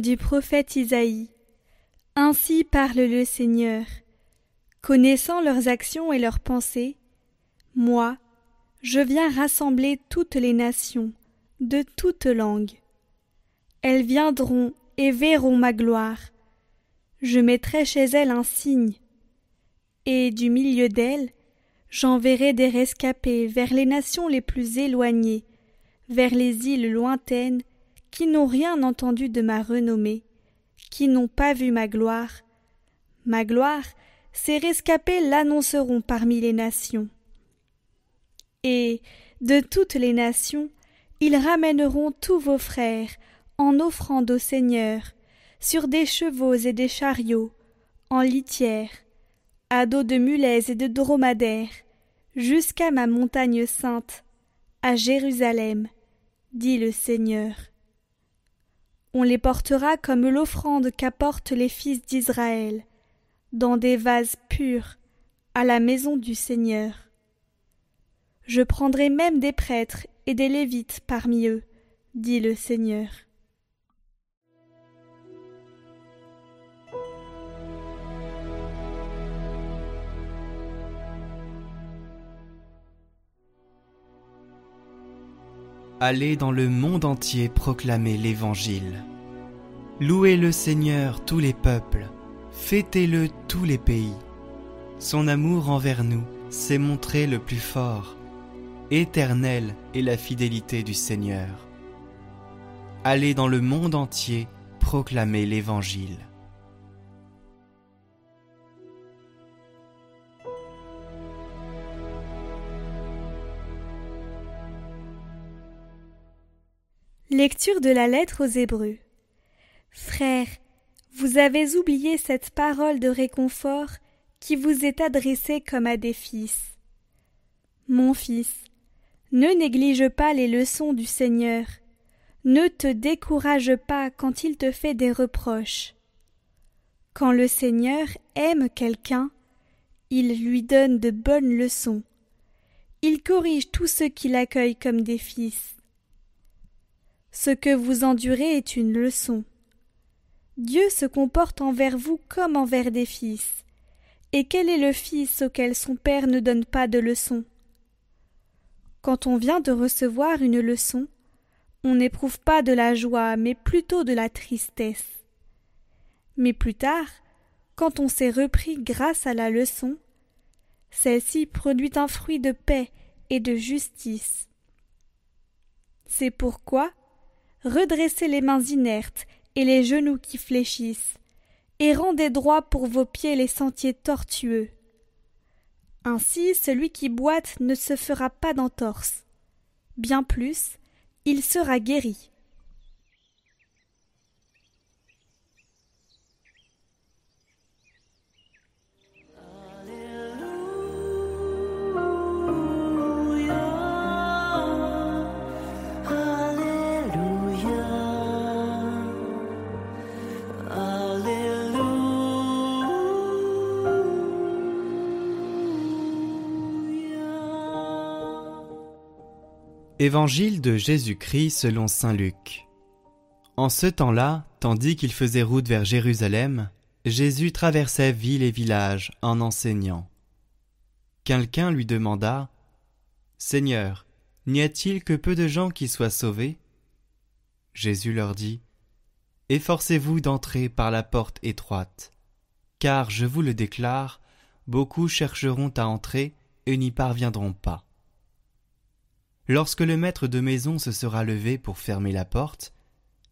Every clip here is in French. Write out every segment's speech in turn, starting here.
Du prophète Isaïe. Ainsi parle le Seigneur. Connaissant leurs actions et leurs pensées, moi, je viens rassembler toutes les nations, de toutes langues. Elles viendront et verront ma gloire. Je mettrai chez elles un signe, et du milieu d'elles, j'enverrai des rescapés vers les nations les plus éloignées, vers les îles lointaines, qui n'ont rien entendu de ma renommée, qui n'ont pas vu ma gloire. Ma gloire, ces rescapés l'annonceront parmi les nations. Et, de toutes les nations, ils ramèneront tous vos frères en offrande au Seigneur, sur des chevaux et des chariots, en litière, à dos de mulets et de dromadaires, jusqu'à ma montagne sainte, à Jérusalem, dit le Seigneur. On les portera comme l'offrande qu'apportent les fils d'Israël, dans des vases purs, à la maison du Seigneur. Je prendrai même des prêtres et des lévites parmi eux, dit le Seigneur. Allez dans le monde entier proclamer l'Évangile. Louez le Seigneur tous les peuples, fêtez-le tous les pays. Son amour envers nous s'est montré le plus fort. Éternelle est la fidélité du Seigneur. Allez dans le monde entier proclamer l'Évangile. Lecture de la lettre aux Hébreux. Frères, vous avez oublié cette parole de réconfort qui vous est adressée comme à des fils. Mon fils, ne néglige pas les leçons du Seigneur, ne te décourage pas quand il te fait des reproches. Quand le Seigneur aime quelqu'un, il lui donne de bonnes leçons. Il corrige tous ceux qui l'accueillent comme des fils. Ce que vous endurez est une leçon. Dieu se comporte envers vous comme envers des fils. Et quel est le fils auquel son père ne donne pas de leçon? Quand on vient de recevoir une leçon, on n'éprouve pas de la joie, mais plutôt de la tristesse. Mais plus tard, quand on s'est repris grâce à la leçon, celle-ci produit un fruit de paix et de justice. C'est pourquoi redressez les mains inertes et les genoux qui fléchissent, et rendez droit pour vos pieds les sentiers tortueux. Ainsi celui qui boite ne se fera pas d'entorse. Bien plus, il sera guéri. Évangile de Jésus-Christ selon Saint Luc. En ce temps-là, tandis qu'il faisait route vers Jérusalem, Jésus traversait ville et village en enseignant. Quelqu'un lui demanda Seigneur, n'y a-t-il que peu de gens qui soient sauvés? Jésus leur dit Efforcez-vous d'entrer par la porte étroite, car je vous le déclare, beaucoup chercheront à entrer et n'y parviendront pas. Lorsque le maître de maison se sera levé pour fermer la porte,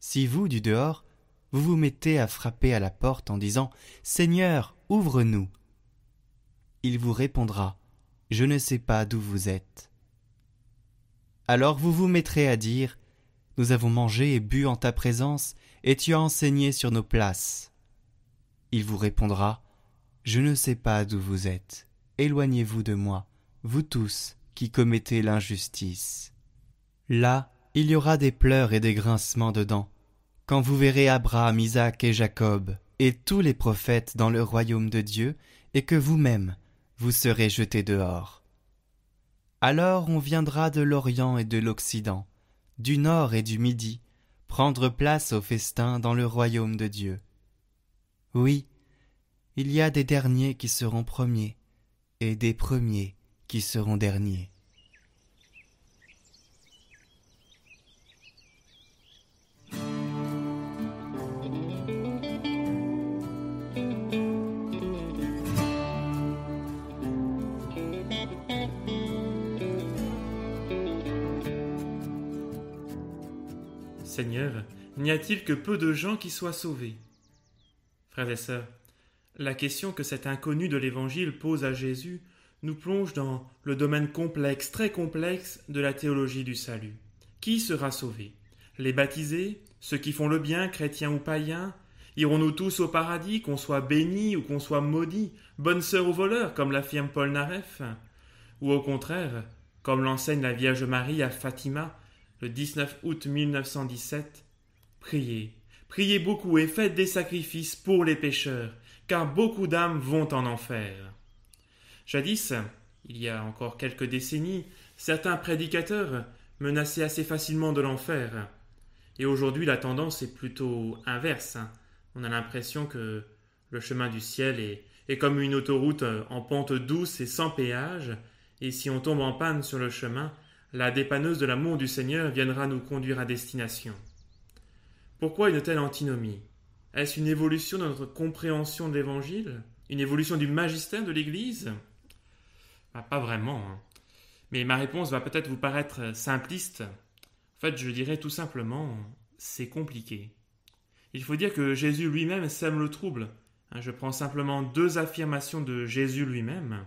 si vous, du dehors, vous vous mettez à frapper à la porte en disant Seigneur, ouvre-nous. Il vous répondra Je ne sais pas d'où vous êtes. Alors vous vous mettrez à dire Nous avons mangé et bu en ta présence, et tu as enseigné sur nos places. Il vous répondra Je ne sais pas d'où vous êtes. Éloignez-vous de moi, vous tous qui commettez l'injustice. Là, il y aura des pleurs et des grincements de dents, quand vous verrez Abraham, Isaac et Jacob, et tous les prophètes dans le royaume de Dieu, et que vous-même, vous serez jetés dehors. Alors on viendra de l'Orient et de l'Occident, du Nord et du Midi, prendre place au festin dans le royaume de Dieu. Oui, il y a des derniers qui seront premiers, et des premiers qui seront derniers. Seigneur, n'y a-t-il que peu de gens qui soient sauvés? Frères et sœurs, la question que cet inconnu de l'Évangile pose à Jésus nous plonge dans le domaine complexe, très complexe, de la théologie du salut. Qui sera sauvé? Les baptisés? Ceux qui font le bien, chrétiens ou païens? Irons-nous tous au paradis, qu'on soit bénis ou qu'on soit maudits, bonne sœur ou voleur, comme l'affirme Paul Naref? Ou au contraire, comme l'enseigne la Vierge Marie à Fatima, le 19 août 1917, Priez, priez beaucoup et faites des sacrifices pour les pécheurs, car beaucoup d'âmes vont en enfer. Jadis, il y a encore quelques décennies, certains prédicateurs menaçaient assez facilement de l'enfer. Et aujourd'hui, la tendance est plutôt inverse. On a l'impression que le chemin du ciel est, comme une autoroute en pente douce et sans péage, et si on tombe en panne sur le chemin, la dépanneuse de l'amour du Seigneur viendra nous conduire à destination. Pourquoi une telle antinomie? Est-ce une évolution de notre compréhension de l'Évangile? Une évolution du magistère de l'Église? Bah, Pas vraiment. Hein. Mais ma réponse va peut-être vous paraître simpliste. En fait, je dirais tout simplement, c'est compliqué. Il faut dire que Jésus lui-même sème le trouble. Hein, je prends simplement deux affirmations de Jésus lui-même.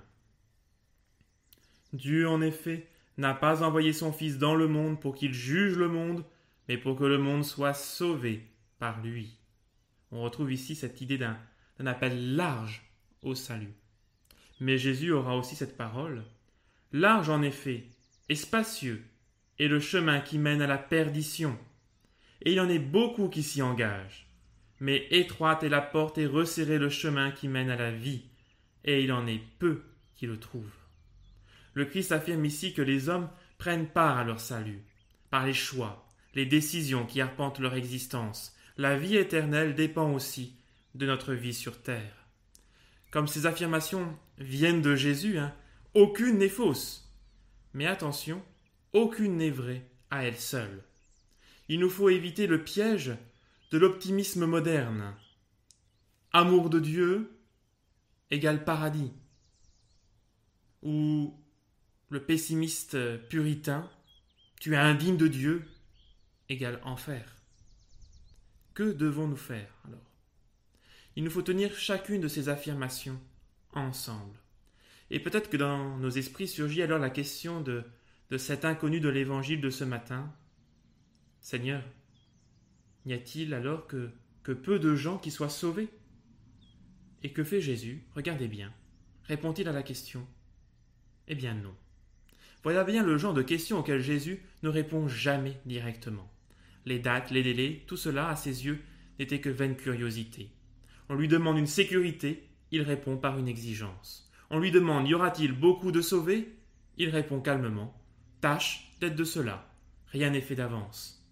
Dieu, en effet, n'a pas envoyé son Fils dans le monde pour qu'il juge le monde, mais pour que le monde soit sauvé par lui. On retrouve ici cette idée d'un appel large au salut. Mais Jésus aura aussi cette parole. Large en effet, et spacieux, est le chemin qui mène à la perdition, et il en est beaucoup qui s'y engagent. Mais étroite est la porte et resserré le chemin qui mène à la vie, et il en est peu qui le trouvent. Le Christ affirme ici que les hommes prennent part à leur salut, par les choix, les décisions qui arpentent leur existence. La vie éternelle dépend aussi de notre vie sur terre. Comme ces affirmations viennent de Jésus, hein, aucune n'est fausse. Mais attention, aucune n'est vraie à elle seule. Il nous faut éviter le piège de l'optimisme moderne. Amour de Dieu égale paradis. Ou le pessimiste puritain, tu es indigne de Dieu, égale enfer. Que devons-nous faire alors? Il nous faut tenir chacune de ces affirmations ensemble. Et peut-être que dans nos esprits surgit alors la question de, de cet inconnu de l'évangile de ce matin. Seigneur, n'y a-t-il alors que, que peu de gens qui soient sauvés? Et que fait Jésus? Regardez bien. Répond-il à la question? Eh bien non. Voilà bien le genre de questions auxquelles Jésus ne répond jamais directement. Les dates, les délais, tout cela, à ses yeux, n'était que vaine curiosité. On lui demande une sécurité, il répond par une exigence. On lui demande y aura-t-il beaucoup de sauvés? Il répond calmement Tâche d'être de cela. Rien n'est fait d'avance.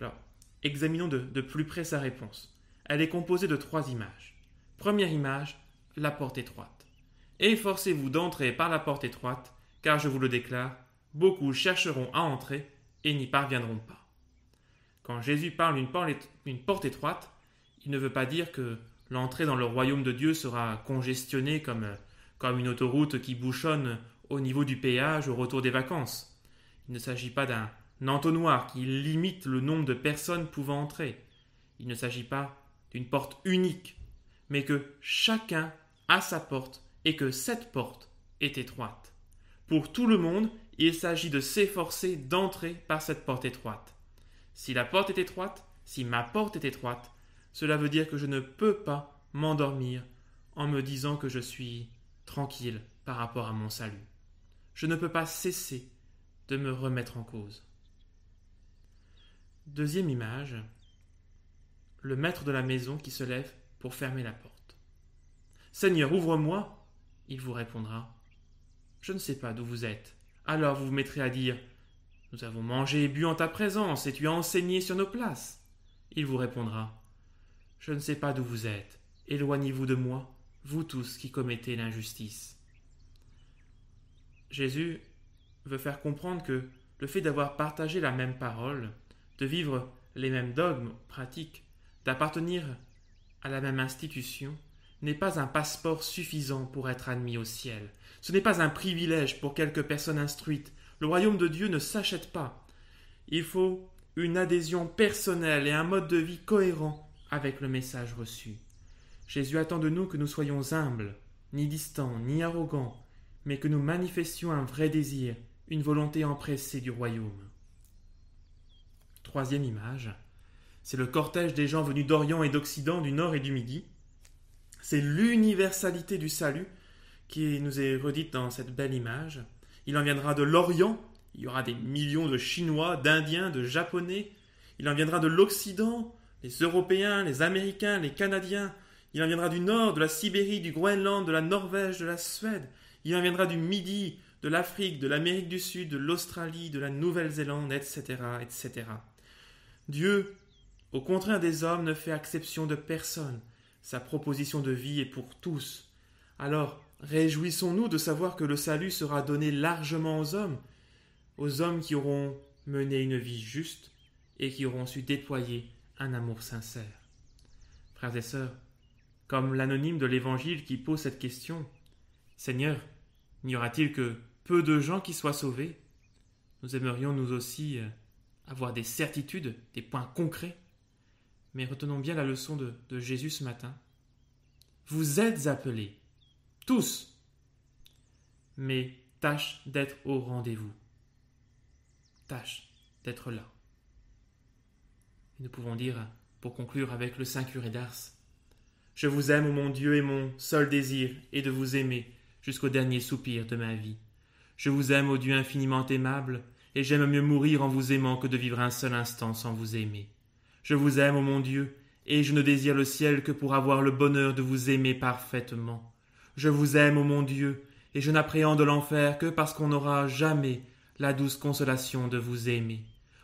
Alors, examinons de, de plus près sa réponse. Elle est composée de trois images. Première image, la porte étroite. Efforcez-vous d'entrer par la porte étroite, car je vous le déclare, beaucoup chercheront à entrer et n'y parviendront pas. Quand Jésus parle d'une porte étroite, il ne veut pas dire que l'entrée dans le royaume de Dieu sera congestionnée comme, comme une autoroute qui bouchonne au niveau du péage au retour des vacances. Il ne s'agit pas d'un entonnoir qui limite le nombre de personnes pouvant entrer. Il ne s'agit pas d'une porte unique, mais que chacun a sa porte et que cette porte est étroite. Pour tout le monde, il s'agit de s'efforcer d'entrer par cette porte étroite. Si la porte est étroite, si ma porte est étroite, cela veut dire que je ne peux pas m'endormir en me disant que je suis tranquille par rapport à mon salut. Je ne peux pas cesser de me remettre en cause. Deuxième image, le maître de la maison qui se lève pour fermer la porte. Seigneur, ouvre-moi. Il vous répondra je ne sais pas d'où vous êtes. Alors vous vous mettrez à dire Nous avons mangé et bu en ta présence, et tu as enseigné sur nos places. Il vous répondra. Je ne sais pas d'où vous êtes. Éloignez-vous de moi, vous tous qui commettez l'injustice. Jésus veut faire comprendre que le fait d'avoir partagé la même parole, de vivre les mêmes dogmes pratiques, d'appartenir à la même institution, n'est pas un passeport suffisant pour être admis au ciel. Ce n'est pas un privilège pour quelques personnes instruites. Le royaume de Dieu ne s'achète pas. Il faut une adhésion personnelle et un mode de vie cohérent avec le message reçu. Jésus attend de nous que nous soyons humbles, ni distants, ni arrogants, mais que nous manifestions un vrai désir, une volonté empressée du royaume. Troisième image, c'est le cortège des gens venus d'Orient et d'Occident, du Nord et du Midi. C'est l'universalité du salut qui nous est redite dans cette belle image. Il en viendra de l'Orient, il y aura des millions de Chinois, d'Indiens, de Japonais. Il en viendra de l'Occident, les Européens, les Américains, les Canadiens. Il en viendra du Nord, de la Sibérie, du Groenland, de la Norvège, de la Suède. Il en viendra du Midi, de l'Afrique, de l'Amérique du Sud, de l'Australie, de la Nouvelle-Zélande, etc., etc. Dieu, au contraire des hommes, ne fait exception de personne. Sa proposition de vie est pour tous. Alors, réjouissons-nous de savoir que le salut sera donné largement aux hommes, aux hommes qui auront mené une vie juste et qui auront su déployer un amour sincère. Frères et sœurs, comme l'anonyme de l'Évangile qui pose cette question, Seigneur, n'y aura-t-il que peu de gens qui soient sauvés? Nous aimerions nous aussi euh, avoir des certitudes, des points concrets. Mais retenons bien la leçon de, de Jésus ce matin. Vous êtes appelés, tous, mais tâche d'être au rendez-vous. Tâche d'être là. Nous pouvons dire, pour conclure avec le Saint curé d'Ars, Je vous aime, mon Dieu, et mon seul désir est de vous aimer jusqu'au dernier soupir de ma vie. Je vous aime, ô Dieu infiniment aimable, et j'aime mieux mourir en vous aimant que de vivre un seul instant sans vous aimer. Je vous aime, ô mon Dieu, et je ne désire le ciel que pour avoir le bonheur de vous aimer parfaitement. Je vous aime, ô mon Dieu, et je n'appréhende l'enfer que parce qu'on n'aura jamais la douce consolation de vous aimer.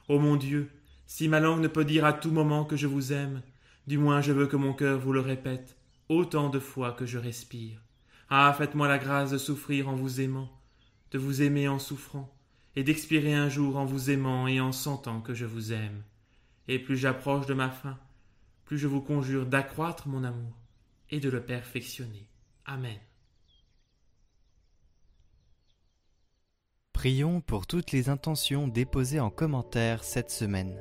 Ô mon Dieu, si ma langue ne peut dire à tout moment que je vous aime, du moins je veux que mon cœur vous le répète autant de fois que je respire. Ah, faites-moi la grâce de souffrir en vous aimant, de vous aimer en souffrant, et d'expirer un jour en vous aimant et en sentant que je vous aime. Et plus j'approche de ma fin, plus je vous conjure d'accroître mon amour et de le perfectionner. Amen. Prions pour toutes les intentions déposées en commentaire cette semaine.